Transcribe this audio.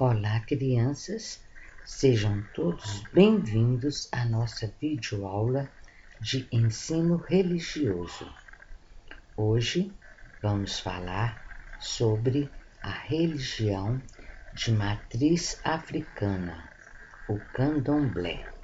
Olá, crianças! Sejam todos bem-vindos à nossa videoaula de ensino religioso. Hoje vamos falar sobre a religião de matriz africana, o candomblé.